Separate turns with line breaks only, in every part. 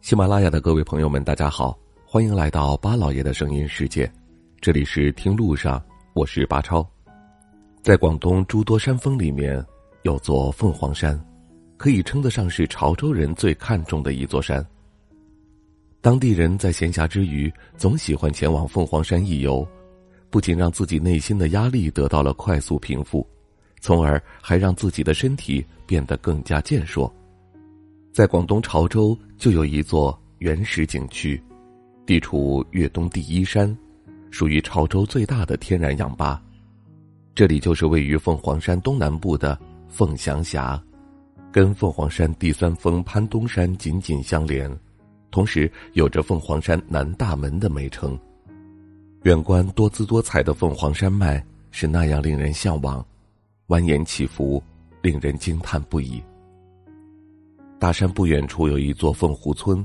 喜马拉雅的各位朋友们，大家好，欢迎来到巴老爷的声音世界，这里是听路上，我是巴超。在广东诸多山峰里面，有座凤凰山，可以称得上是潮州人最看重的一座山。当地人在闲暇之余，总喜欢前往凤凰山一游，不仅让自己内心的压力得到了快速平复，从而还让自己的身体变得更加健硕。在广东潮州就有一座原始景区，地处粤东第一山，属于潮州最大的天然氧吧。这里就是位于凤凰山东南部的凤翔峡，跟凤凰山第三峰潘东山紧紧相连，同时有着凤凰山南大门的美称。远观多姿多彩的凤凰山脉是那样令人向往，蜿蜒起伏，令人惊叹不已。大山不远处有一座凤湖村，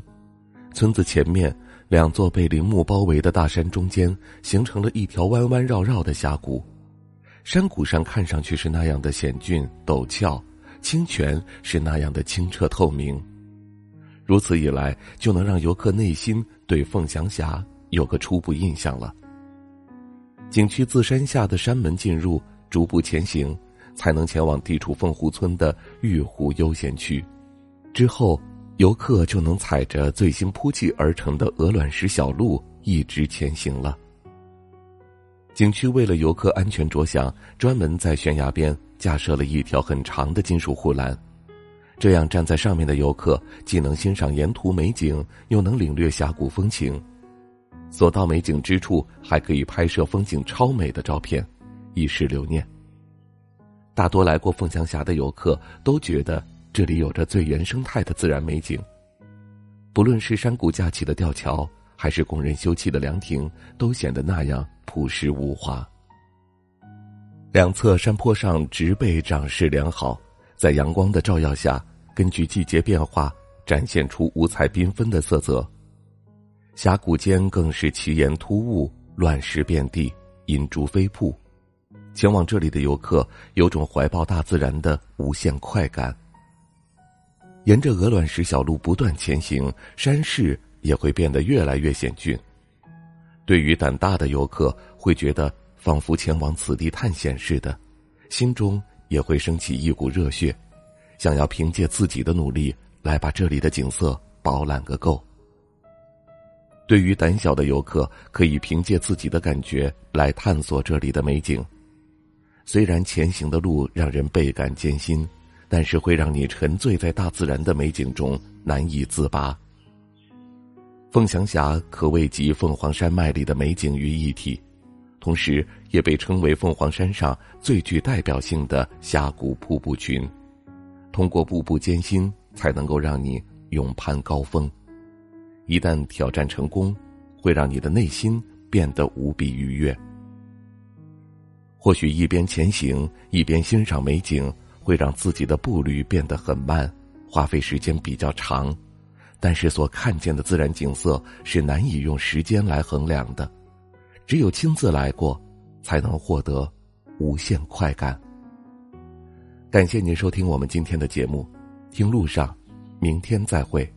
村子前面两座被林木包围的大山中间，形成了一条弯弯绕绕的峡谷。山谷上看上去是那样的险峻陡峭，清泉是那样的清澈透明。如此一来，就能让游客内心对凤翔峡有个初步印象了。景区自山下的山门进入，逐步前行，才能前往地处凤湖村的玉湖悠闲区。之后，游客就能踩着最新铺砌而成的鹅卵石小路一直前行了。景区为了游客安全着想，专门在悬崖边架设了一条很长的金属护栏，这样站在上面的游客既能欣赏沿途美景，又能领略峡谷风情。所到美景之处，还可以拍摄风景超美的照片，一时留念。大多来过凤翔峡的游客都觉得。这里有着最原生态的自然美景，不论是山谷架起的吊桥，还是供人休憩的凉亭，都显得那样朴实无华。两侧山坡上植被长势良好，在阳光的照耀下，根据季节变化，展现出五彩缤纷的色泽。峡谷间更是奇岩突兀，乱石遍地，银珠飞瀑。前往这里的游客有种怀抱大自然的无限快感。沿着鹅卵石小路不断前行，山势也会变得越来越险峻。对于胆大的游客，会觉得仿佛前往此地探险似的，心中也会升起一股热血，想要凭借自己的努力来把这里的景色饱览个够。对于胆小的游客，可以凭借自己的感觉来探索这里的美景。虽然前行的路让人倍感艰辛。但是会让你沉醉在大自然的美景中难以自拔。凤翔峡可谓集凤凰山脉里的美景于一体，同时也被称为凤凰山上最具代表性的峡谷瀑布群。通过步步艰辛，才能够让你勇攀高峰。一旦挑战成功，会让你的内心变得无比愉悦。或许一边前行，一边欣赏美景。会让自己的步履变得很慢，花费时间比较长，但是所看见的自然景色是难以用时间来衡量的，只有亲自来过，才能获得无限快感。感谢您收听我们今天的节目，听路上，明天再会。